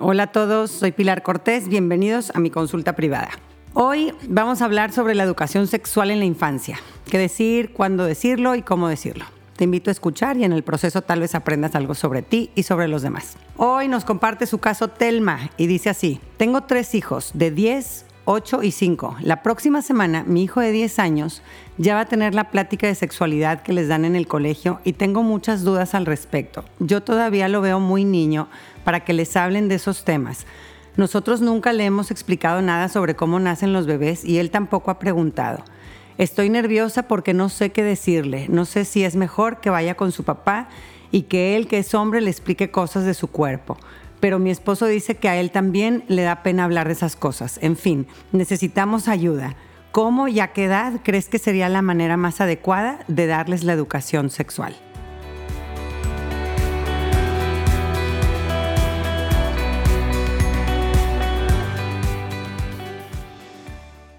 Hola a todos, soy Pilar Cortés, bienvenidos a mi consulta privada. Hoy vamos a hablar sobre la educación sexual en la infancia, qué decir, cuándo decirlo y cómo decirlo. Te invito a escuchar y en el proceso tal vez aprendas algo sobre ti y sobre los demás. Hoy nos comparte su caso Telma y dice así, tengo tres hijos de 10, 8 y 5. La próxima semana mi hijo de 10 años ya va a tener la plática de sexualidad que les dan en el colegio y tengo muchas dudas al respecto. Yo todavía lo veo muy niño para que les hablen de esos temas. Nosotros nunca le hemos explicado nada sobre cómo nacen los bebés y él tampoco ha preguntado. Estoy nerviosa porque no sé qué decirle. No sé si es mejor que vaya con su papá y que él, que es hombre, le explique cosas de su cuerpo. Pero mi esposo dice que a él también le da pena hablar de esas cosas. En fin, necesitamos ayuda. ¿Cómo y a qué edad crees que sería la manera más adecuada de darles la educación sexual?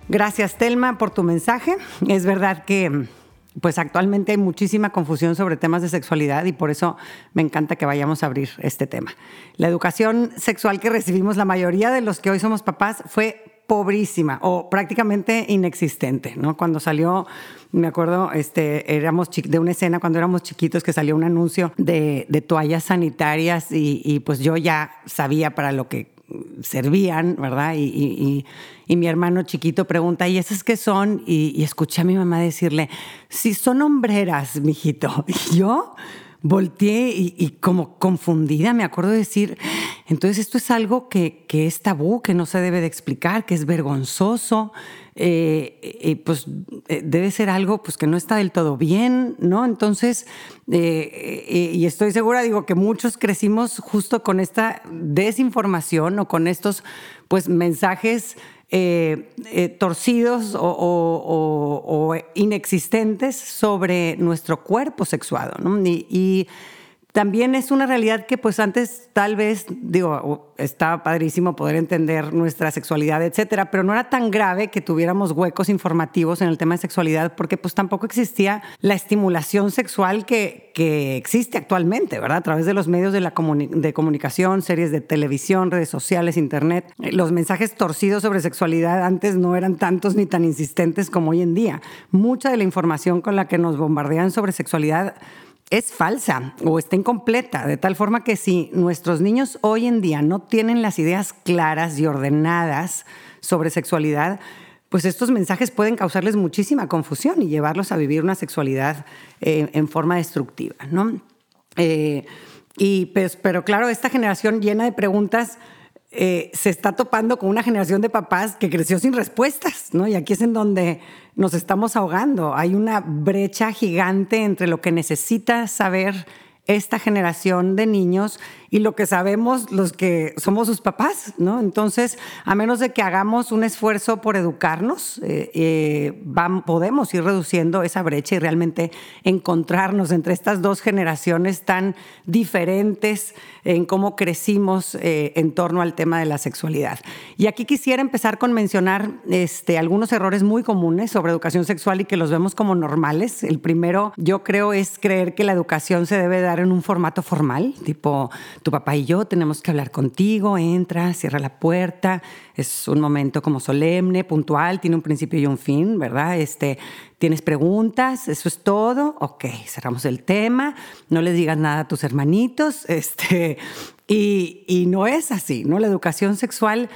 Gracias, Telma, por tu mensaje. Es verdad que pues actualmente hay muchísima confusión sobre temas de sexualidad y por eso me encanta que vayamos a abrir este tema. La educación sexual que recibimos la mayoría de los que hoy somos papás fue pobrísima o prácticamente inexistente, ¿no? Cuando salió, me acuerdo, este, éramos de una escena cuando éramos chiquitos que salió un anuncio de, toallas sanitarias y, y pues yo ya sabía para lo que servían, ¿verdad? Y, mi hermano chiquito pregunta, ¿y esas qué son? Y, escuché a mi mamá decirle, sí, son hombreras, mijito. Y yo volteé y, como confundida me acuerdo de decir, entonces esto es algo que, que es tabú, que no se debe de explicar, que es vergonzoso. Eh, pues eh, debe ser algo pues que no está del todo bien, ¿no? Entonces, eh, y estoy segura, digo, que muchos crecimos justo con esta desinformación o con estos pues mensajes torcidos o, inexistentes sobre nuestro cuerpo sexuado, ¿no? También es una realidad que pues antes tal vez, digo, estaba padrísimo poder entender nuestra sexualidad, etcétera, pero no era tan grave que tuviéramos huecos informativos en el tema de sexualidad porque pues tampoco existía la estimulación sexual que, que existe actualmente, ¿verdad? A través de los medios de, la de comunicación, series de televisión, redes sociales, internet. Los mensajes torcidos sobre sexualidad antes no eran tantos ni tan insistentes como hoy en día. Mucha de la información con la que nos bombardean sobre sexualidad es falsa o está incompleta, de tal forma que si nuestros niños hoy en día no tienen las ideas claras y ordenadas sobre sexualidad, pues estos mensajes pueden causarles muchísima confusión y llevarlos a vivir una sexualidad eh, en forma destructiva, ¿no? Eh, y pues, pero claro, esta generación llena de preguntas eh, se está topando con una generación de papás que creció sin respuestas, ¿no? Y aquí es en donde nos estamos ahogando. Hay una brecha gigante entre lo que necesita saber esta generación de niños y lo que sabemos los que somos sus papás, ¿no? Entonces, a menos de que hagamos un esfuerzo por educarnos, eh, eh, podemos ir reduciendo esa brecha y realmente encontrarnos entre estas dos generaciones tan diferentes en cómo crecimos eh, en torno al tema de la sexualidad. Y aquí quisiera empezar con mencionar este, algunos errores muy comunes sobre educación sexual y que los vemos como normales. El primero, yo creo, es creer que la educación se debe dar en un formato formal, tipo tu papá y yo tenemos que hablar contigo, entra, cierra la puerta, es un momento como solemne, puntual, tiene un principio y un fin, ¿verdad? Este, ¿Tienes preguntas? ¿Eso es todo? Ok, cerramos el tema, no les digas nada a tus hermanitos, este, y, y no es así, ¿no? La educación sexual...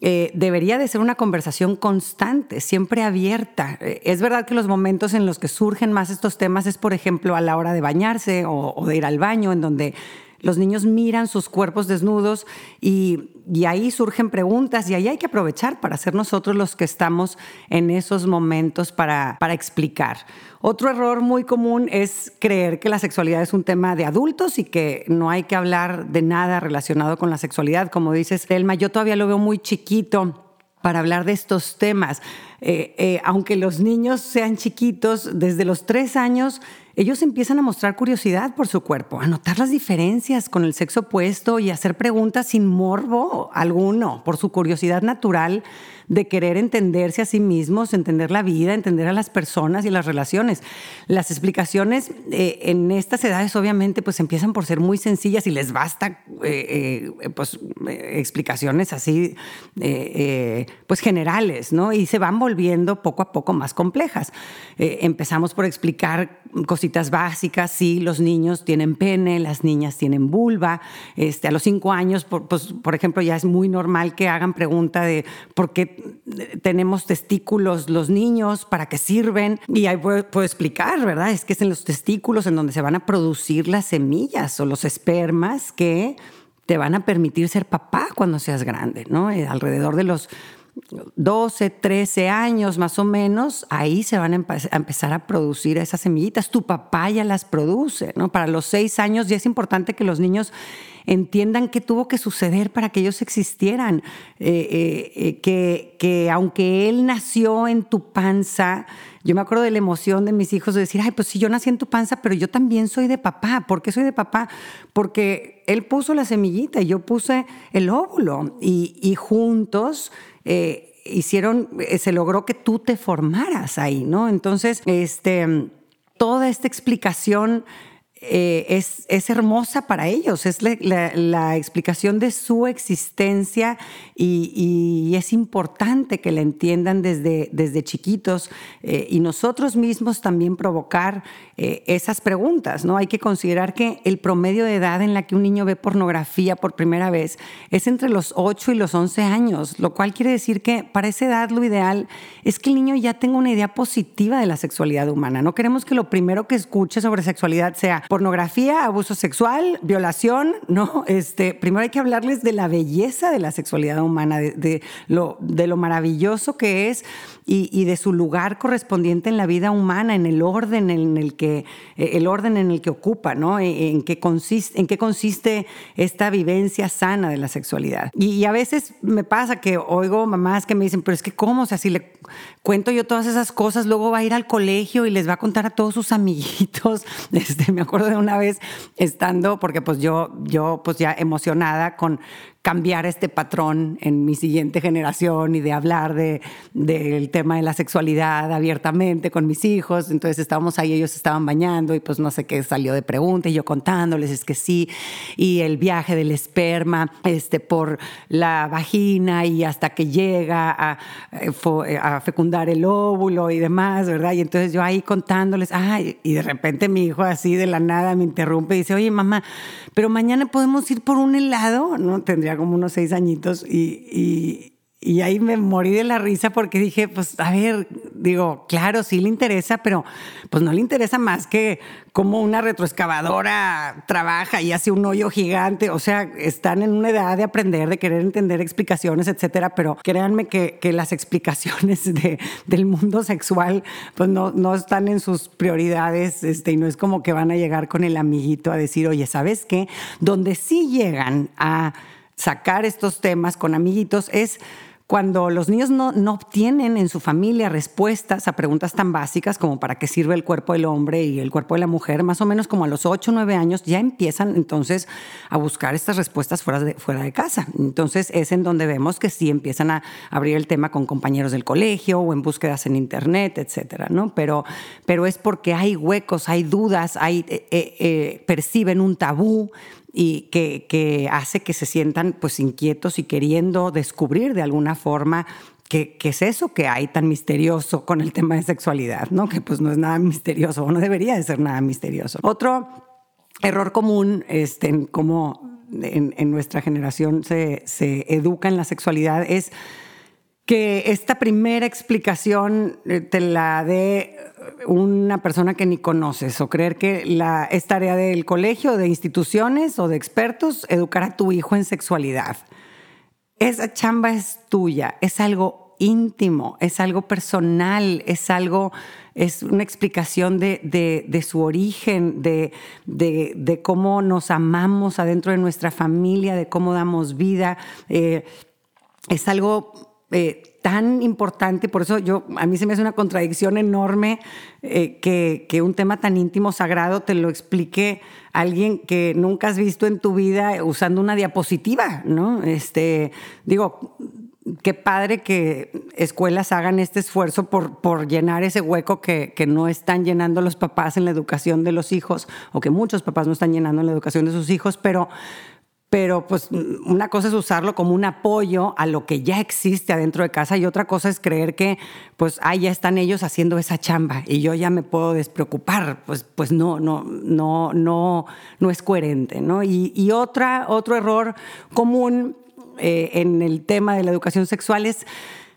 Eh, debería de ser una conversación constante, siempre abierta. Es verdad que los momentos en los que surgen más estos temas es, por ejemplo, a la hora de bañarse o de ir al baño, en donde los niños miran sus cuerpos desnudos y, ahí surgen preguntas y ahí hay que aprovechar para ser nosotros los que estamos en esos momentos para, para explicar. Otro error muy común es creer que la sexualidad es un tema de adultos y que no hay que hablar de nada relacionado con la sexualidad. Como dices, Elma, yo todavía lo veo muy chiquito para hablar de estos temas. eh, eh, aunque los niños sean chiquitos, desde los tres años ellos empiezan a mostrar curiosidad por su cuerpo, a notar las diferencias con el sexo opuesto y a hacer preguntas sin morbo alguno, por su curiosidad natural de querer entenderse a sí mismos, entender la vida, entender a las personas y las relaciones. Las explicaciones eh, en estas edades obviamente pues empiezan por ser muy sencillas y les basta eh, eh, pues explicaciones así pues generales, ¿no? Y se van volviendo poco a poco más complejas. empezamos por explicar cositas básicas, sí, los niños tienen pene, las niñas tienen vulva, este, a los cinco años, por, pues, por ejemplo, ya es muy normal que hagan pregunta de por qué tenemos testículos los niños, para qué sirven. Y ahí puedo, explicar, ¿verdad? Es que es en los testículos en donde se van a producir las semillas o los espermas que te van a permitir ser papá cuando seas grande, ¿no? Eh, alrededor de los 12, 13 años más o menos, ahí se van a, empezar a producir esas semillitas. Tu papá ya las produce, ¿no? Para los 6 años ya es importante que los niños entiendan qué tuvo que suceder para que ellos existieran, eh, eh, eh, que, que aunque él nació en tu panza, yo me acuerdo de la emoción de mis hijos de decir, ay, pues si yo nací en tu panza, pero yo también soy de papá. ¿Por qué soy de papá? Porque él puso la semillita y yo puse el óvulo y juntos hicieron, se logró que tú te formaras ahí, ¿no? Entonces, este, toda esta explicación eh, es, es, hermosa para ellos, es la, explicación de su existencia y, es importante que la entiendan desde, desde chiquitos eh, y nosotros mismos también provocar eh, esas preguntas. ¿no? Hay que considerar que el promedio de edad en la que un niño ve pornografía por primera vez es entre los 8 y los 11 años, lo cual quiere decir que para esa edad lo ideal es que el niño ya tenga una idea positiva de la sexualidad humana. No queremos que lo primero que escuche sobre sexualidad sea pornografía, abuso sexual, violación, ¿no? Este, primero hay que hablarles de la belleza de la sexualidad humana, de, lo, maravilloso que es y, de su lugar correspondiente en la vida humana, en el orden en el que, eh, el orden en el que ocupa, ¿no? E, en, qué consiste, en qué consiste esta vivencia sana de la sexualidad. Y, a veces me pasa que oigo mamás que me dicen, pero es que cómo, o sea, si le cuento yo todas esas cosas, luego va a ir al colegio y les va a contar a todos sus amiguitos. Este, me acuerdo de una vez estando, porque pues yo, yo pues ya emocionada con, cambiar este patrón en mi siguiente generación y de hablar del de, tema de la sexualidad abiertamente con mis hijos. Entonces estábamos ahí, ellos estaban bañando y pues no sé qué salió de pregunta y yo contándoles es que sí. Y el viaje del esperma este, por la vagina y hasta que llega a, a fecundar el óvulo y demás, ¿verdad? Y entonces yo ahí contándoles, ay, y de repente mi hijo así de la nada me interrumpe y dice, oye mamá, pero mañana podemos ir por un helado, ¿no? Tendría como unos seis añitos y, y ahí me morí de la risa porque dije, pues a ver, digo, claro, sí le interesa, pero pues no le interesa más que cómo una retroexcavadora trabaja y hace un hoyo gigante. O sea, están en una edad de aprender, de querer entender explicaciones, etcétera, pero créanme que, que las explicaciones de, del mundo sexual pues no, no están en sus prioridades este, y no es como que van a llegar con el amiguito a decir, oye, ¿sabes qué? Donde sí llegan a sacar estos temas con amiguitos es cuando los niños no, no, obtienen en su familia respuestas a preguntas tan básicas como para qué sirve el cuerpo del hombre y el cuerpo de la mujer, más o menos como a los 8 o 9 años, ya empiezan entonces a buscar estas respuestas fuera de, fuera de casa. Entonces es en donde vemos que sí empiezan a abrir el tema con compañeros del colegio o en búsquedas en internet, etcétera, ¿no? Pero, pero es porque hay huecos, hay dudas, hay, eh, eh, eh, perciben un tabú y que, hace que se sientan pues inquietos y queriendo descubrir de alguna forma qué, es eso que hay tan misterioso con el tema de sexualidad, ¿no? Que pues no es nada misterioso o no debería de ser nada misterioso. Otro error común este, en cómo en, nuestra generación se, se educa en la sexualidad es que esta primera explicación eh, te la dé una persona que ni conoces o creer que la, es tarea del colegio, de instituciones o de expertos educar a tu hijo en sexualidad. Esa chamba es tuya, es algo íntimo, es algo personal, es algo, es una explicación de, su origen, de, de, cómo nos amamos adentro de nuestra familia, de cómo damos vida. Eh, es algo eh, tan importante, por eso yo, a mí se me hace una contradicción enorme eh, que, que, un tema tan íntimo, sagrado, te lo explique alguien que nunca has visto en tu vida usando una diapositiva, ¿no? Este, digo, qué padre que escuelas hagan este esfuerzo por, por llenar ese hueco que, que, no están llenando los papás en la educación de los hijos, o que muchos papás no están llenando en la educación de sus hijos, pero pero pues una cosa es usarlo como un apoyo a lo que ya existe adentro de casa y otra cosa es creer que pues ahí ya están ellos haciendo esa chamba y yo ya me puedo despreocupar, pues, pues no, no, no, no, no es coherente, ¿no? Y, y otra, otro error común eh, en el tema de la educación sexual es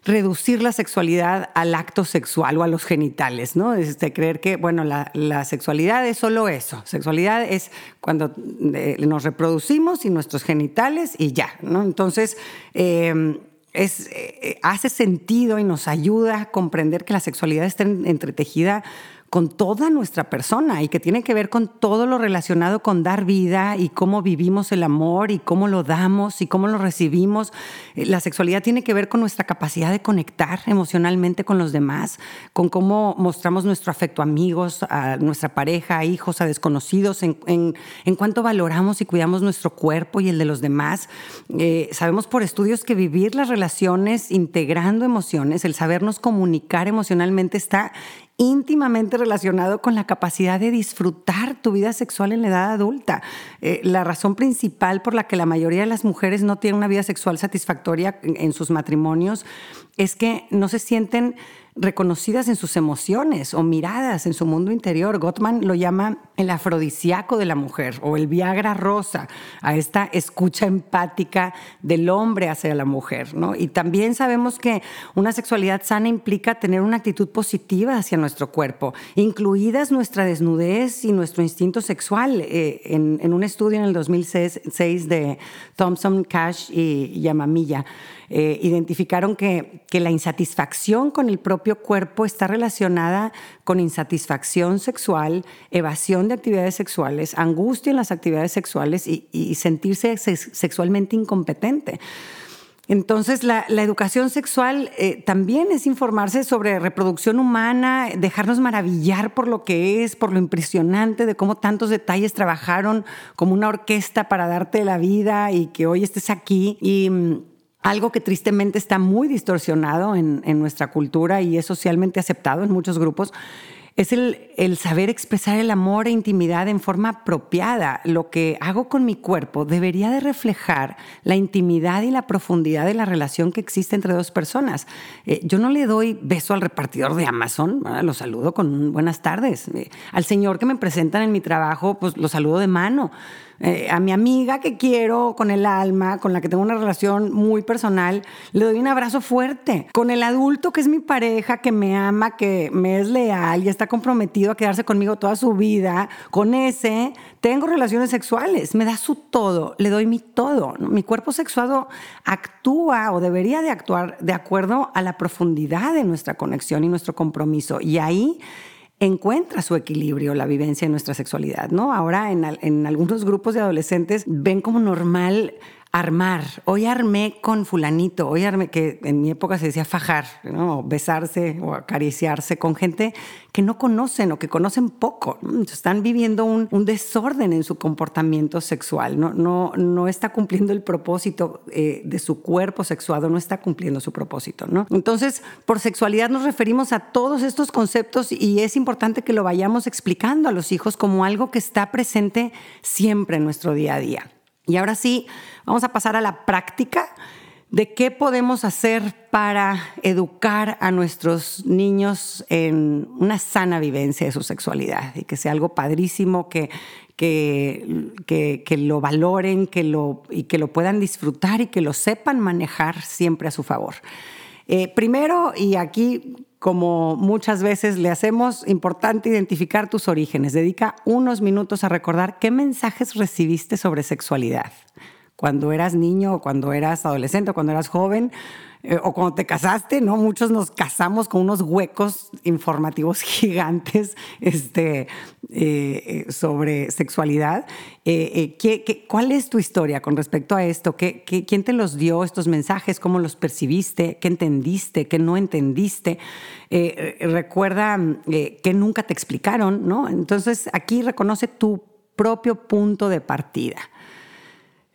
reducir la sexualidad al acto sexual o a los genitales, ¿no? Es de creer que, bueno, la, sexualidad es solo eso. Sexualidad es cuando eh, nos reproducimos y nuestros genitales y ya, ¿no? Entonces, em, es, eh, hace sentido y nos ayuda a comprender que la sexualidad está entretejida con toda nuestra persona y que tiene que ver con todo lo relacionado con dar vida y cómo vivimos el amor y cómo lo damos y cómo lo recibimos. Eh, la sexualidad tiene que ver con nuestra capacidad de conectar emocionalmente con los demás, con cómo mostramos nuestro afecto a amigos, a nuestra pareja, a hijos, a desconocidos, en, en, cuánto valoramos y cuidamos nuestro cuerpo y el de los demás. Eh, sabemos por estudios que vivir las relaciones integrando emociones, el sabernos comunicar emocionalmente está íntimamente relacionado con la capacidad de disfrutar tu vida sexual en la edad adulta. Eh, la razón principal por la que la mayoría de las mujeres no tienen una vida sexual satisfactoria en sus matrimonios es que no se sienten reconocidas en sus emociones o miradas en su mundo interior. Gottman lo llama el afrodisíaco de la mujer o el Viagra rosa, a esta escucha empática del hombre hacia la mujer. ¿no? Y también sabemos que una sexualidad sana implica tener una actitud positiva hacia nuestro cuerpo, incluidas nuestra desnudez y nuestro instinto sexual. Eh, en, en, un estudio en el 2006 de Thompson, Cash y Yamamilla, eh, identificaron que, que la insatisfacción con el propio cuerpo está relacionada con insatisfacción sexual, evasión de actividades sexuales, angustia en las actividades sexuales y, sentirse sexualmente incompetente. Entonces, la, educación sexual eh, también es informarse sobre reproducción humana, dejarnos maravillar por lo que es, por lo impresionante de cómo tantos detalles trabajaron como una orquesta para darte la vida y que hoy estés aquí. Y mm, algo que tristemente está muy distorsionado en, nuestra cultura y es socialmente aceptado en muchos grupos, es el, el, saber expresar el amor e intimidad en forma apropiada. Lo que hago con mi cuerpo debería de reflejar la intimidad y la profundidad de la relación que existe entre dos personas. Eh, yo no le doy beso al repartidor de Amazon, lo saludo con buenas tardes. Eh, al señor que me presentan en mi trabajo, pues lo saludo de mano. Eh, a mi amiga que quiero con el alma, con la que tengo una relación muy personal, le doy un abrazo fuerte. Con el adulto que es mi pareja, que me ama, que me es leal y está comprometido a quedarse conmigo toda su vida, con ese tengo relaciones sexuales, me da su todo, le doy mi todo. Mi cuerpo sexuado actúa o debería de actuar de acuerdo a la profundidad de nuestra conexión y nuestro compromiso. Y ahí encuentra su equilibrio la vivencia de nuestra sexualidad, ¿no? Ahora en, en algunos grupos de adolescentes ven como normal armar. Hoy armé con fulanito, hoy armé, que en mi época se decía fajar, ¿no? besarse o acariciarse con gente que no conocen o que conocen poco. Están viviendo un, desorden en su comportamiento sexual, no, está cumpliendo el propósito eh, de su cuerpo sexuado, no está cumpliendo su propósito. Entonces, por sexualidad nos referimos a todos estos conceptos y es importante que lo vayamos explicando a los hijos como algo que está presente siempre en nuestro día a día. Y ahora sí, vamos a pasar a la práctica de qué podemos hacer para educar a nuestros niños en una sana vivencia de su sexualidad y que sea algo padrísimo, que, que, que, lo valoren que lo, y que lo puedan disfrutar y que lo sepan manejar siempre a su favor. Eh, primero, y aquí como muchas veces le hacemos, importante identificar tus orígenes. Dedica unos minutos a recordar qué mensajes recibiste sobre sexualidad. Cuando eras niño o cuando eras adolescente o cuando eras joven, eh, o cuando te casaste, ¿no? Muchos nos casamos con unos huecos informativos gigantes este, eh, sobre sexualidad. ¿qué, cuál es tu historia con respecto a esto? ¿Qué, quién te los dio estos mensajes? ¿Cómo los percibiste? ¿Qué entendiste? ¿Qué no entendiste? recuerda que nunca te explicaron, ¿no? Entonces aquí reconoce tu propio punto de partida.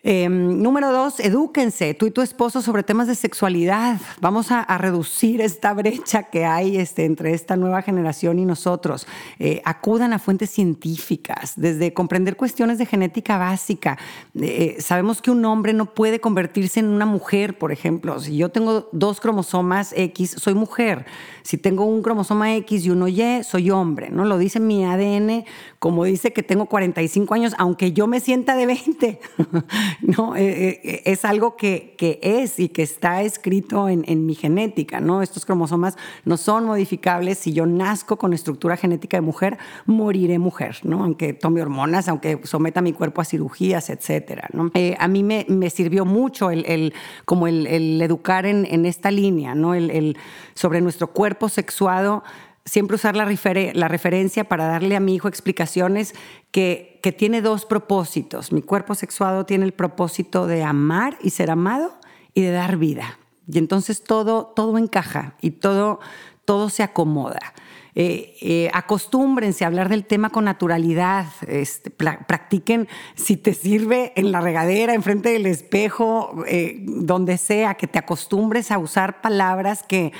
Em, número dos, edúquense, tú y tu esposo, sobre temas de sexualidad. Vamos a, reducir esta brecha que hay este, entre esta nueva generación y nosotros. Eh, acudan a fuentes científicas, desde comprender cuestiones de genética básica. Eh, sabemos que un hombre no puede convertirse en una mujer, por ejemplo. Si yo tengo dos cromosomas X, soy mujer. Si tengo un cromosoma X y uno Y, soy hombre. ¿no? Lo dice mi ADN, como dice que tengo 45 años, aunque yo me sienta de 20. ¿no? Eh, eh, es algo que, es y que está escrito en, mi genética, ¿no? Estos cromosomas no son modificables. Si yo nazco con estructura genética de mujer, moriré mujer, ¿no? Aunque tome hormonas, aunque someta mi cuerpo a cirugías, etcétera, ¿no? Eh, a mí me, sirvió mucho el, como el, educar en, esta línea, ¿no? El, sobre nuestro cuerpo sexuado siempre usar la, la, referencia para darle a mi hijo explicaciones que, que, tiene dos propósitos. Mi cuerpo sexuado tiene el propósito de amar y ser amado y de dar vida. Y entonces todo, todo encaja y todo, todo se acomoda. Eh, eh, acostúmbrense a hablar del tema con naturalidad, este, practiquen si te sirve en la regadera, enfrente del espejo, eh, donde sea, que te acostumbres a usar palabras que,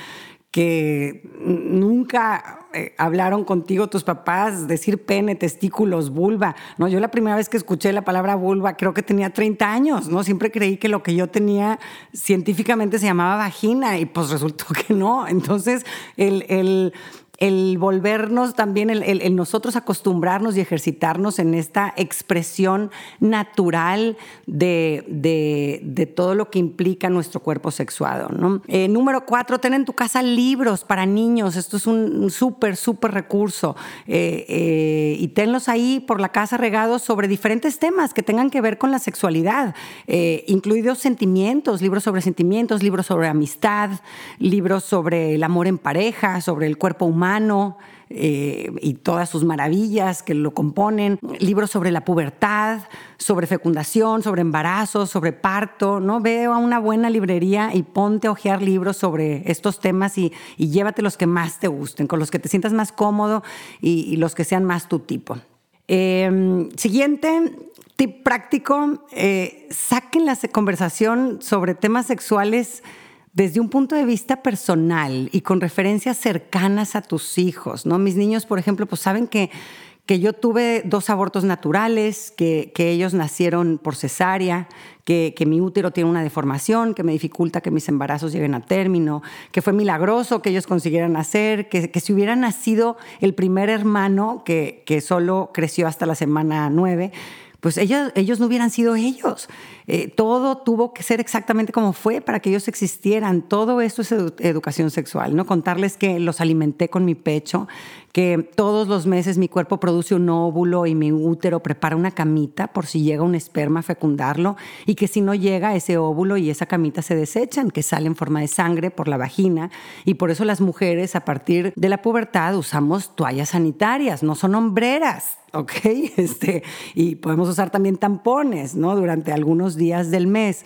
que nunca eh, hablaron contigo tus papás, decir pene, testículos, vulva. No, yo la primera vez que escuché la palabra vulva creo que tenía 30 años, ¿no? Siempre creí que lo que yo tenía científicamente se llamaba vagina y pues resultó que no. Entonces, el, el el volvernos también, el, nosotros acostumbrarnos y ejercitarnos en esta expresión natural de, de, todo lo que implica nuestro cuerpo sexuado. ¿no? Eh, número cuatro, ten en tu casa libros para niños. Esto es un súper, súper recurso. Eh, eh, y tenlos ahí por la casa regados sobre diferentes temas que tengan que ver con la sexualidad, incluidos sentimientos, libros sobre sentimientos, libros sobre amistad, libros sobre el amor en pareja, sobre el cuerpo humano eh, y todas sus maravillas que lo componen, libros sobre la pubertad, sobre fecundación, sobre embarazo, sobre parto, ¿no? Veo a una buena librería y ponte a hojear libros sobre estos temas y, llévate los que más te gusten, con los que te sientas más cómodo y, los que sean más tu tipo. Em, siguiente, tip práctico, eh, saquen la conversación sobre temas sexuales desde un punto de vista personal y con referencias cercanas a tus hijos, ¿no? Mis niños, por ejemplo, pues saben que, que yo tuve dos abortos naturales, que, que ellos nacieron por cesárea, que, que, mi útero tiene una deformación que me dificulta que mis embarazos lleguen a término, que fue milagroso que ellos consiguieran nacer, que, que si hubieran nacido el primer hermano que, que solo creció hasta la semana nueve, pues ellos, ellos no hubieran sido ellos. Eh, todo tuvo que ser exactamente como fue para que ellos existieran. Todo esto es educación sexual, ¿no? Contarles que los alimenté con mi pecho, que todos los meses mi cuerpo produce un óvulo y mi útero prepara una camita por si llega un esperma a fecundarlo y que si no llega ese óvulo y esa camita se desechan, que sale en forma de sangre por la vagina y por eso las mujeres a partir de la pubertad usamos toallas sanitarias, no son hombreras. ¿ok? Este, y podemos usar también tampones, ¿no? Durante algunos días del mes.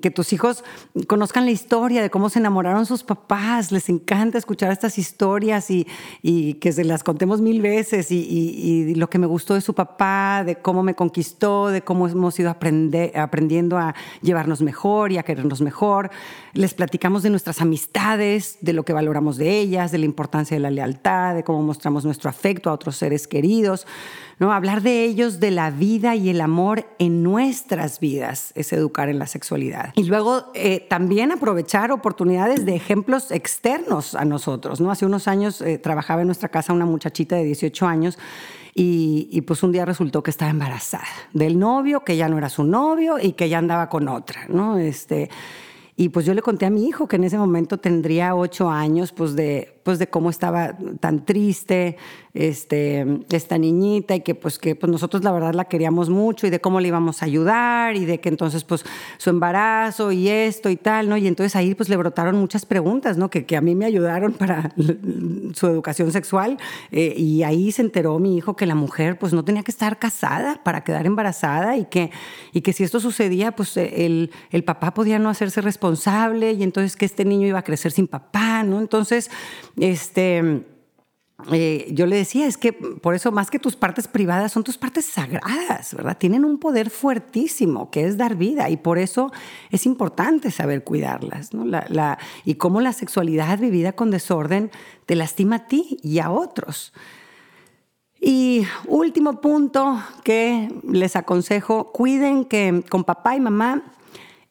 Que tus hijos conozcan la historia de cómo se enamoraron sus papás. Les encanta escuchar estas historias y, y que se las contemos mil veces. Y, y, lo que me gustó de su papá, de cómo me conquistó, de cómo hemos ido aprendiendo a llevarnos mejor y a querernos mejor. Les platicamos de nuestras amistades, de lo que valoramos de ellas, de la importancia de la lealtad, de cómo mostramos nuestro afecto a otros seres queridos. ¿No? Hablar de ellos, de la vida y el amor en nuestras vidas, es educar en la sexualidad. Y luego eh, también aprovechar oportunidades de ejemplos externos a nosotros. ¿no? Hace unos años eh, trabajaba en nuestra casa una muchachita de 18 años y, y, pues un día resultó que estaba embarazada del novio, que ya no era su novio y que ya andaba con otra, ¿no? Este, y pues yo le conté a mi hijo que en ese momento tendría ocho años, pues de pues de cómo estaba tan triste este, esta niñita y que pues que pues nosotros la verdad la queríamos mucho y de cómo le íbamos a ayudar y de que entonces pues su embarazo y esto y tal, ¿no? Y entonces ahí pues le brotaron muchas preguntas, ¿no? Que, que a mí me ayudaron para su educación sexual eh, y ahí se enteró mi hijo que la mujer pues no tenía que estar casada para quedar embarazada y que, y que si esto sucedía pues el, el papá podía no hacerse responsable y entonces que este niño iba a crecer sin papá, ¿no? Entonces, este eh, yo le decía, es que por eso más que tus partes privadas son tus partes sagradas, ¿verdad? Tienen un poder fuertísimo que es dar vida y por eso es importante saber cuidarlas, ¿no? y cómo la sexualidad vivida con desorden te lastima a ti y a otros. Y último punto que les aconsejo, cuiden que con papá y mamá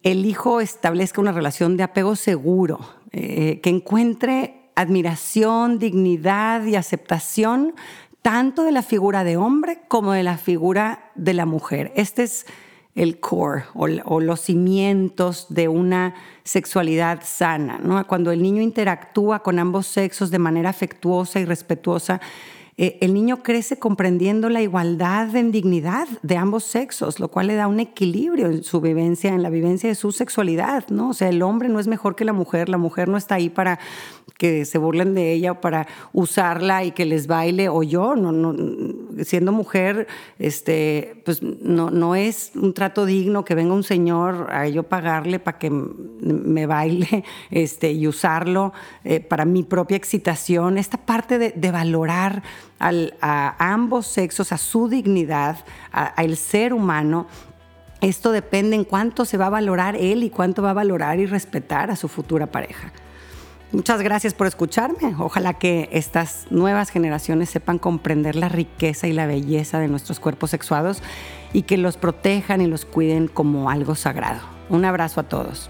el hijo establezca una relación de apego seguro, eh, que encuentre admiración, dignidad y aceptación tanto de la figura de hombre como de la figura de la mujer. Este es el core o, los cimientos de una sexualidad sana. Cuando el niño interactúa con ambos sexos de manera afectuosa y respetuosa, eh, el niño crece comprendiendo la igualdad en dignidad de ambos sexos, lo cual le da un equilibrio en su vivencia, en la vivencia de su sexualidad, ¿no? O sea, el hombre no es mejor que la mujer, la mujer no está ahí para que se burlen de ella o para usarla y que les baile, o yo, no, no, siendo mujer, este, pues no, no es un trato digno que venga un señor a yo pagarle para que me baile este, y usarlo eh, para mi propia excitación. Esta parte de, de valorar a ambos sexos, a su dignidad, al ser humano, esto depende en cuánto se va a valorar él y cuánto va a valorar y respetar a su futura pareja. Muchas gracias por escucharme. Ojalá que estas nuevas generaciones sepan comprender la riqueza y la belleza de nuestros cuerpos sexuados y que los protejan y los cuiden como algo sagrado. Un abrazo a todos.